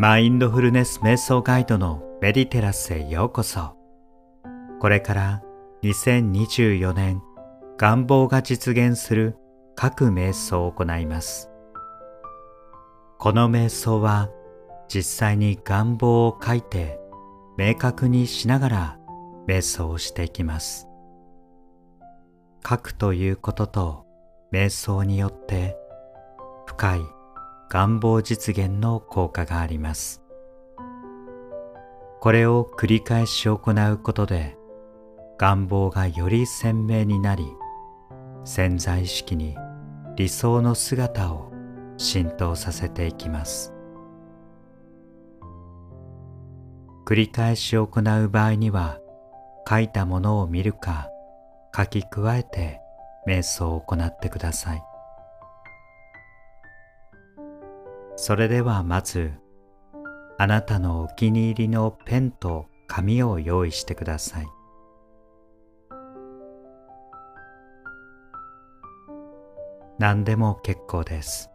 マインドフルネス瞑想ガイドのメディテラスへようこそ。これから2024年願望が実現する各瞑想を行います。この瞑想は実際に願望を書いて明確にしながら瞑想をしていきます。書くということと瞑想によって深い願望実現の効果があります。これを繰り返し行うことで願望がより鮮明になり潜在意識に理想の姿を浸透させていきます繰り返し行う場合には書いたものを見るか書き加えて瞑想を行ってくださいそれではまずあなたのお気に入りのペンと紙を用意してください。何でも結構です。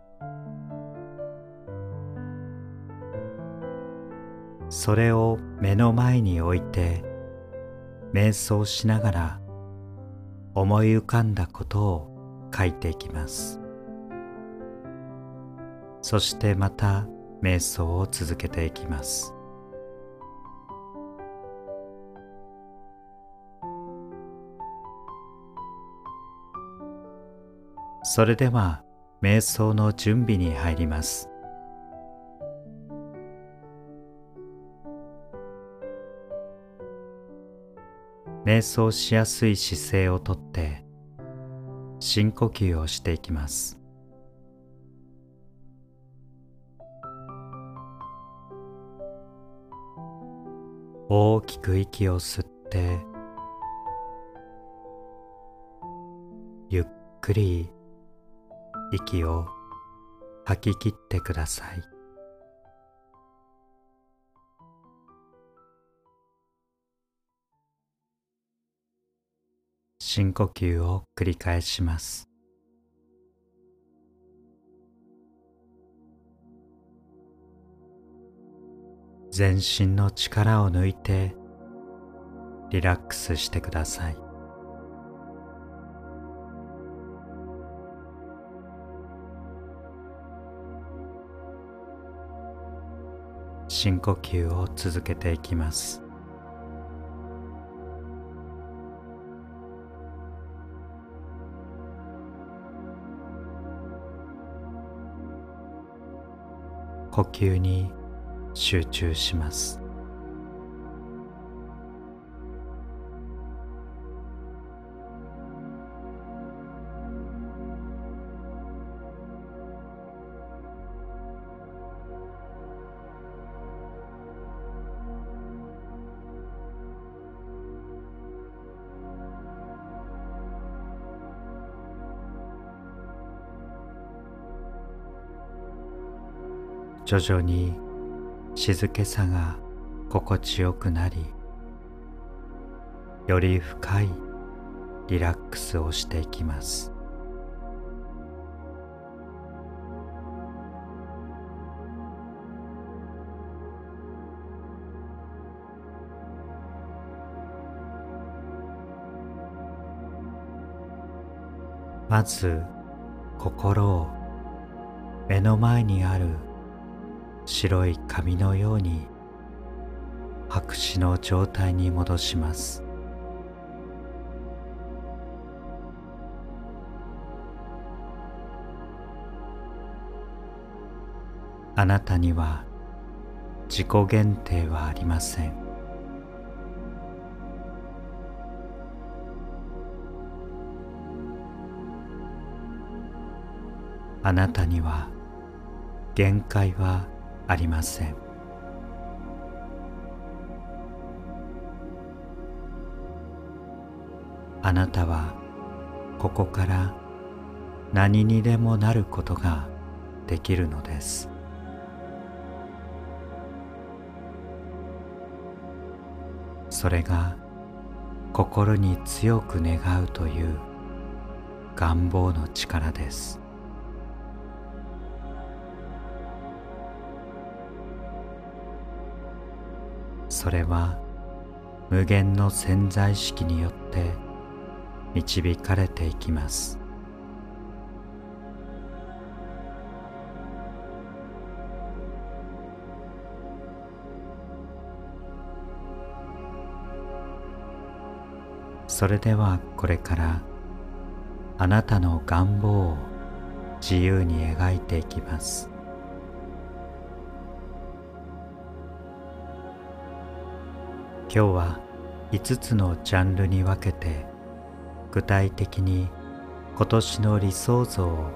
それを目の前に置いて瞑想しながら思い浮かんだことを書いていきます。そしてまた瞑想を続けていきます。それでは瞑想の準備に入ります。瞑想しやすい姿勢をとって深呼吸をしていきます。大きく息を吸ってゆっくり息を吐き切ってください。深呼吸を繰り返します。全身の力を抜いてリラックスしてください。深呼吸を続けていきます。呼吸に集中します。徐々に静けさが心地よくなりより深いリラックスをしていきます。まず心を目の前にある白い紙のように白紙の状態に戻します。あなたには自己限定はありません。あなたには限界はありません。あなたはここから何にでもなることができるのです。それが心に強く願うという願望の力です。それは無限の潜在意識によって導かれていきます。それではこれからあなたの願望を自由に描いていきます。今日は5つのジャンルに分けて具体的に今年の理想像を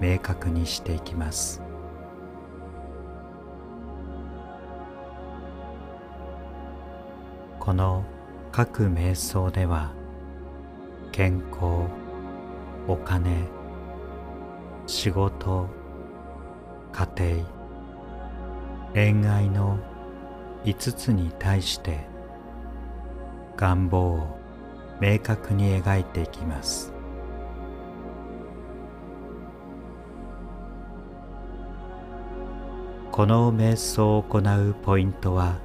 明確にしていきます。この各瞑想では健康お金仕事家庭恋愛の5つに対して願望を明確に描いていきます。この瞑想を行うポイントは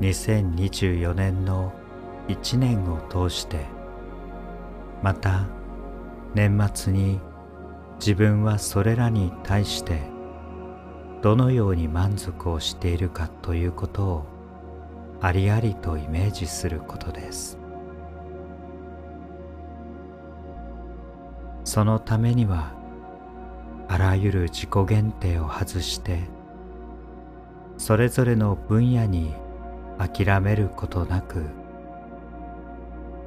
2024年の1年を通してまた年末に自分はそれらに対してどのように満足をしているかということをありありとイメージすることです。そのためにはあらゆる自己限定を外してそれぞれの分野に諦めることなく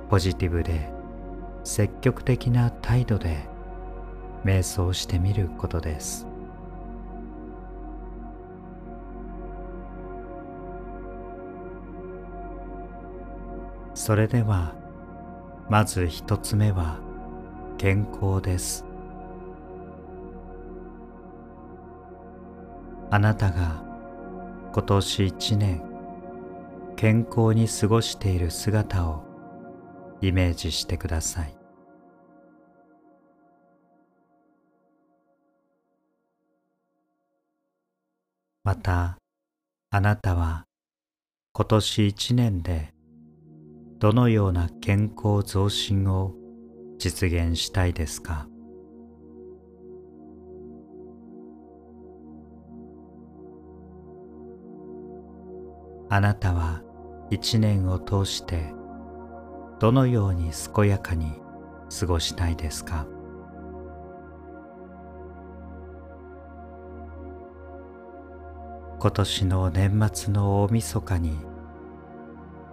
ポジティブで積極的な態度で瞑想してみることです。それではまず一つ目は健康です。あなたが今年一年健康に過ごしている姿をイメージしてください。またあなたは今年一年でどのような健康増進を実現したいですか？あなたは一年を通してどのように健やかに過ごしたいですか？今年の年末の大晦日に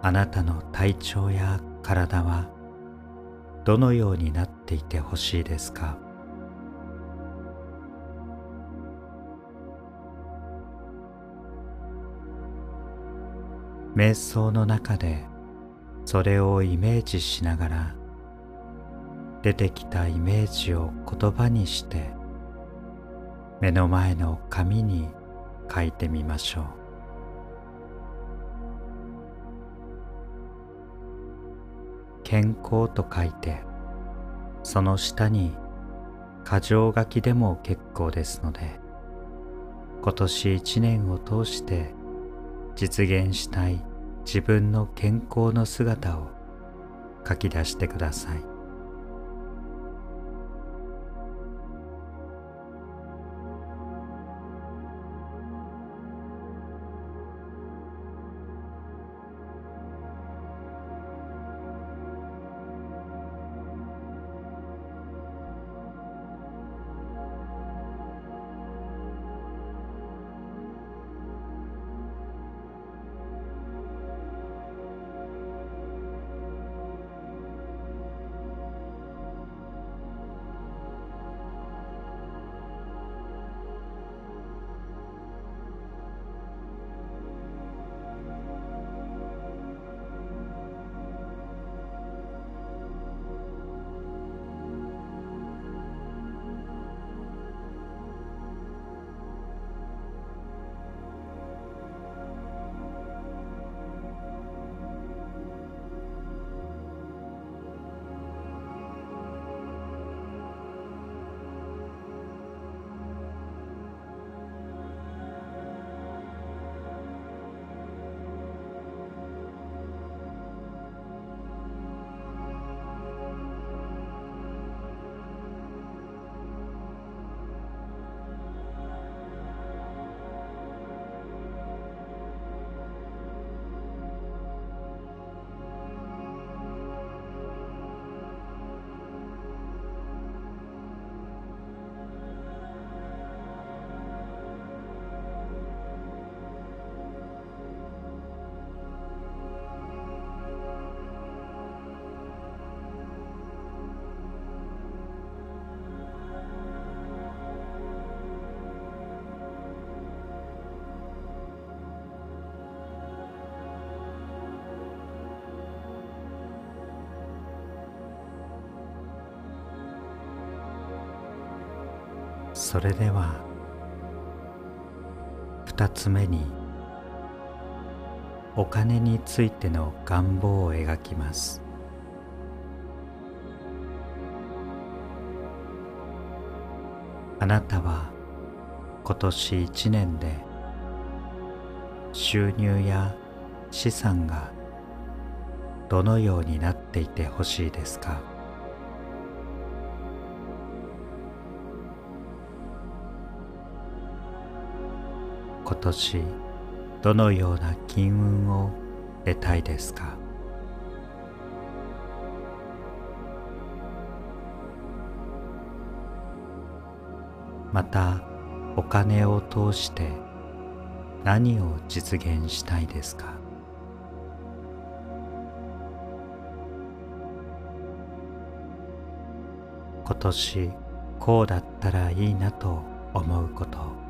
あなたの体調や体はどのようになっていてほしいですか？瞑想の中でそれをイメージしながら出てきたイメージを言葉にして目の前の紙に書いてみましょう。健康と書いてその下に箇条書きでも結構ですので今年一年を通して実現したい自分の健康の姿を書き出してください。それでは2つ目にお金についての願望を描きます。あなたは今年1年で収入や資産がどのようになっていてほしいですか？今年どのような金運を得たいですか？またお金を通して何を実現したいですか？今年こうだったらいいなと思うこと。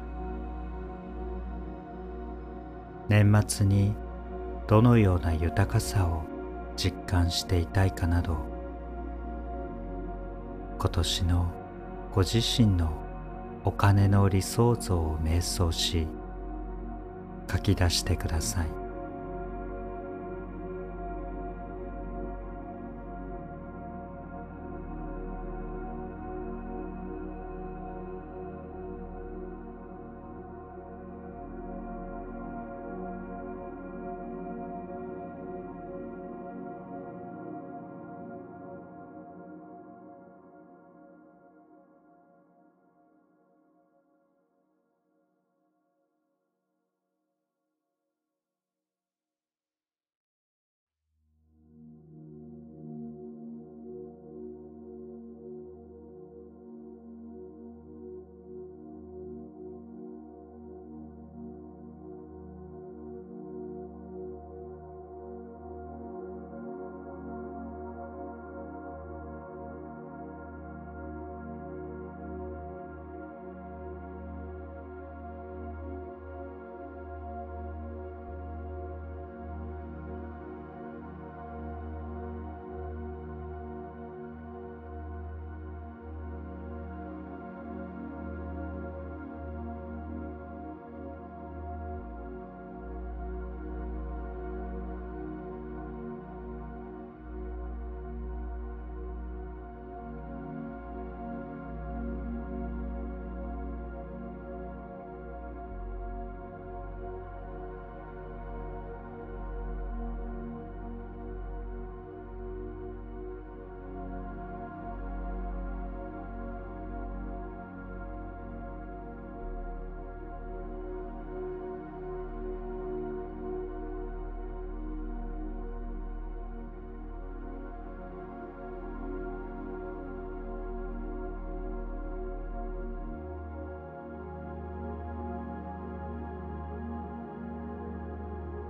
年末にどのような豊かさを実感していたいかなど今年のご自身のお金の理想像を瞑想し書き出してください。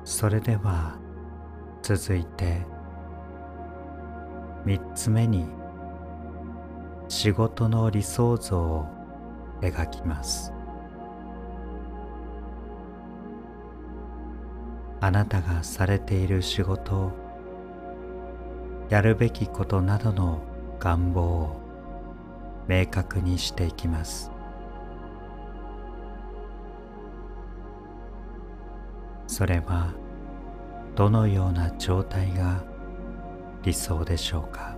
それでは続いて3つ目に仕事の理想像を描きます。あなたがされている仕事やるべきことなどの願望を明確にしていきます。それはどのような状態が理想でしょうか？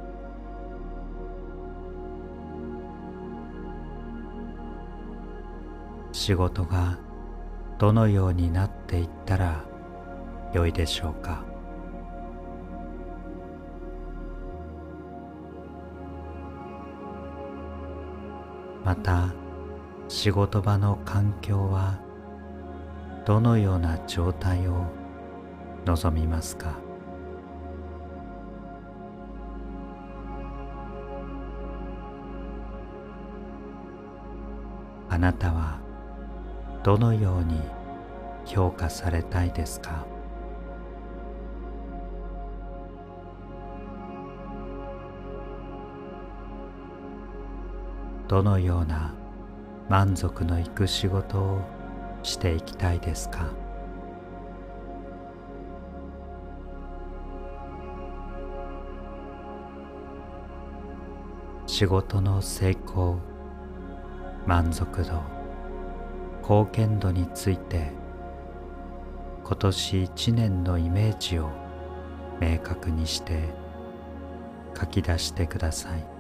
仕事がどのようになっていったらよいでしょうか？また仕事場の環境はどのような状態を望みますか？あなたはどのように評価されたいですか？どのような満足のいく仕事をしていきたいですか？仕事の成功満足度貢献度について今年一年のイメージを明確にして書き出してください。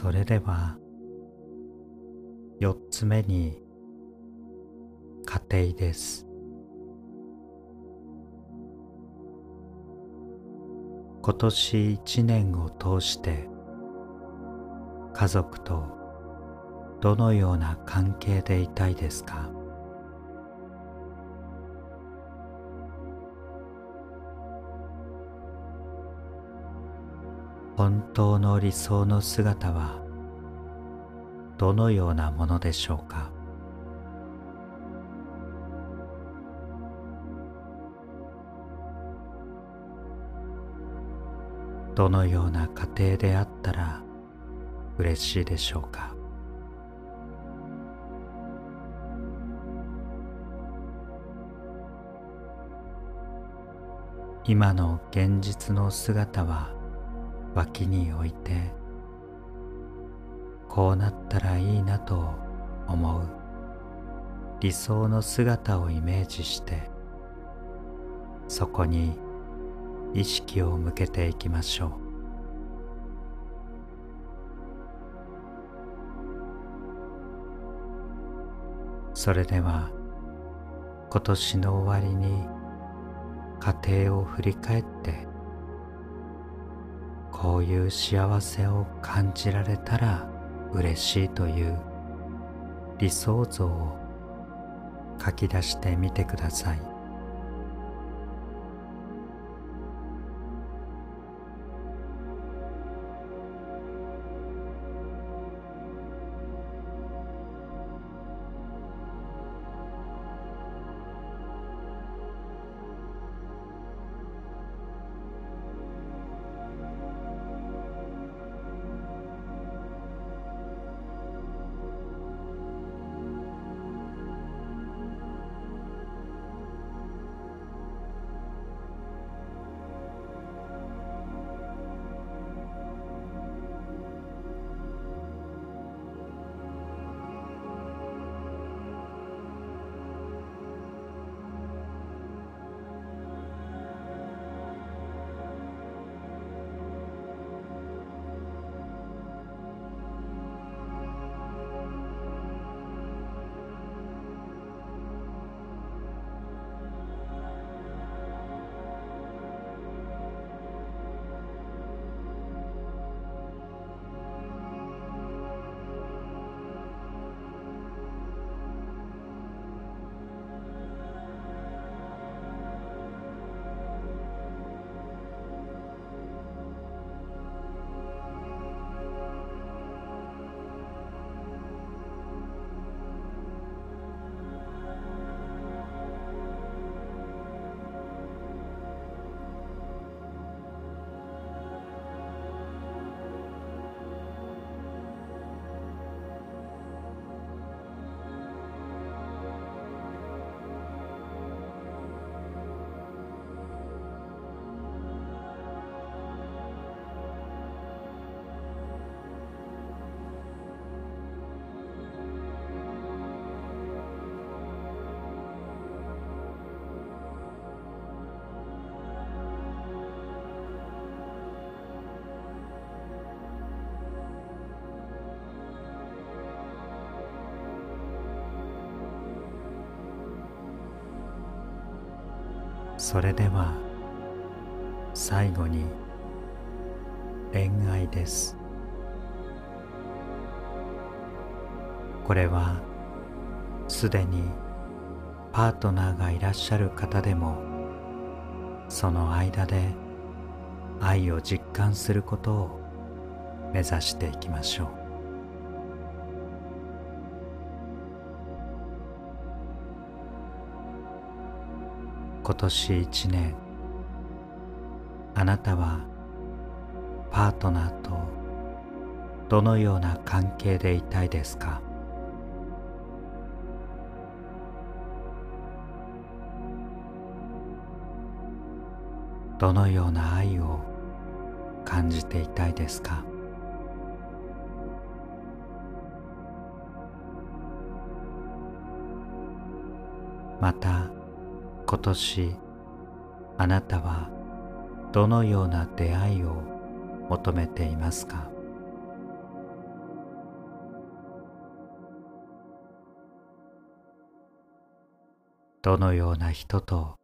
それでは4つ目に家庭です。今年一年を通して家族とどのような関係でいたいですか？本当の理想の姿はどのようなものでしょうか？どのような家庭であったら嬉しいでしょうか？今の現実の姿は脇に置いてこうなったらいいなと思う。理想の姿をイメージしてそこに意識を向けていきましょう。それでは今年の終わりに家庭を振り返ってこういう幸せを感じられたら嬉しいという理想像を書き出してみてください。それでは最後に恋愛です。これはすでにパートナーがいらっしゃる方でもその間で愛を実感することを目指していきましょう。今年一年あなたはパートナーとどのような関係でいたいですか？どのような愛を感じていたいですか？また今年あなたはどのような出会いを求めていますか？どのような人と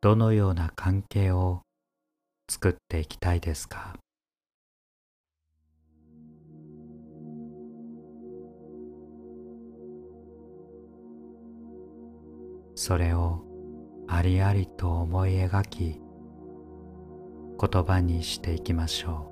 どのような関係を作っていきたいですか？それをありありと思い描き言葉にしていきましょう。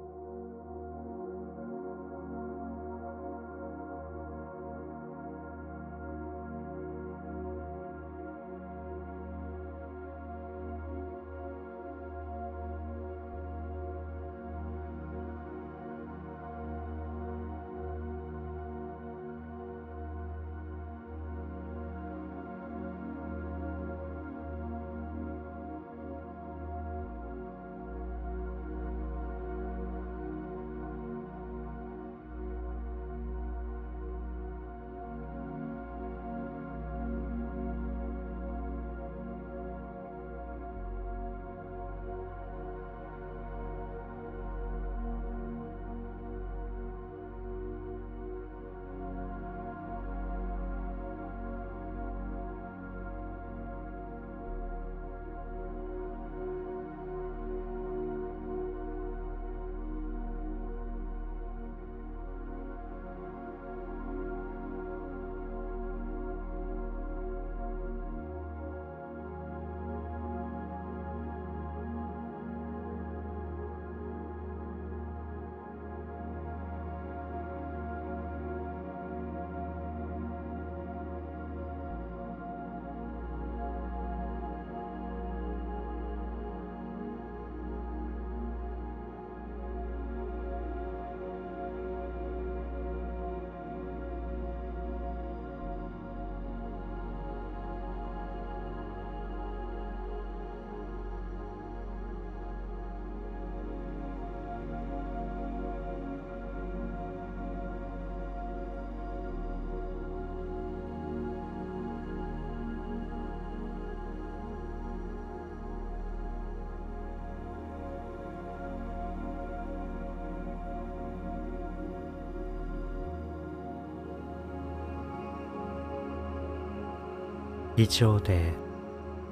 以上で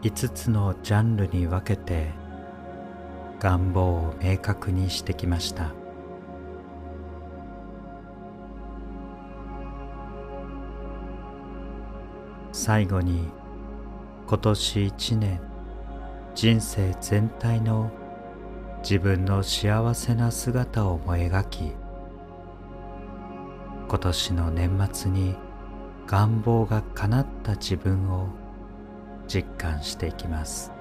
5つのジャンルに分けて願望を明確にしてきました。最後に今年一年人生全体の自分の幸せな姿を思い描き今年の年末に願望が叶った自分を実感していきます。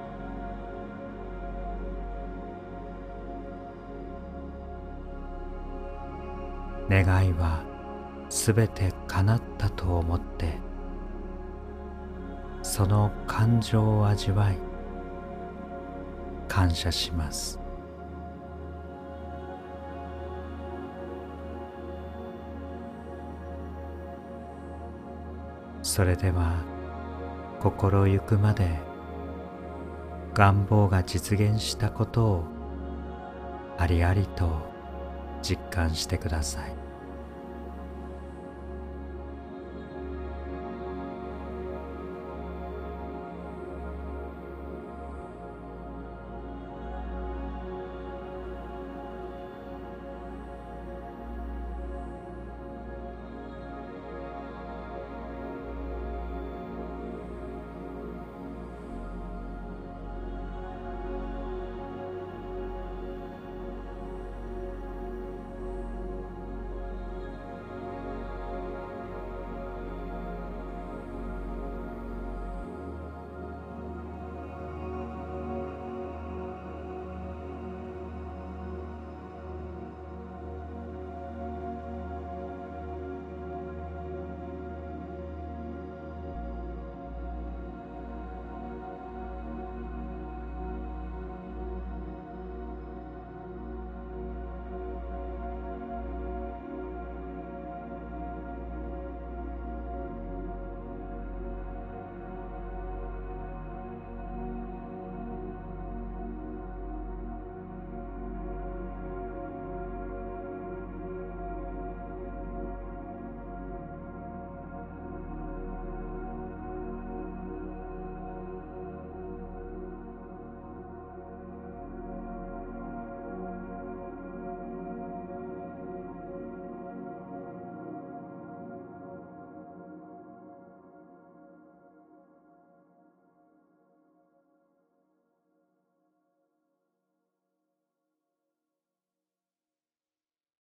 願いはすべて叶ったと思ってその感情を味わい感謝します。それでは心ゆくまで願望が実現したことをありありと実感してください。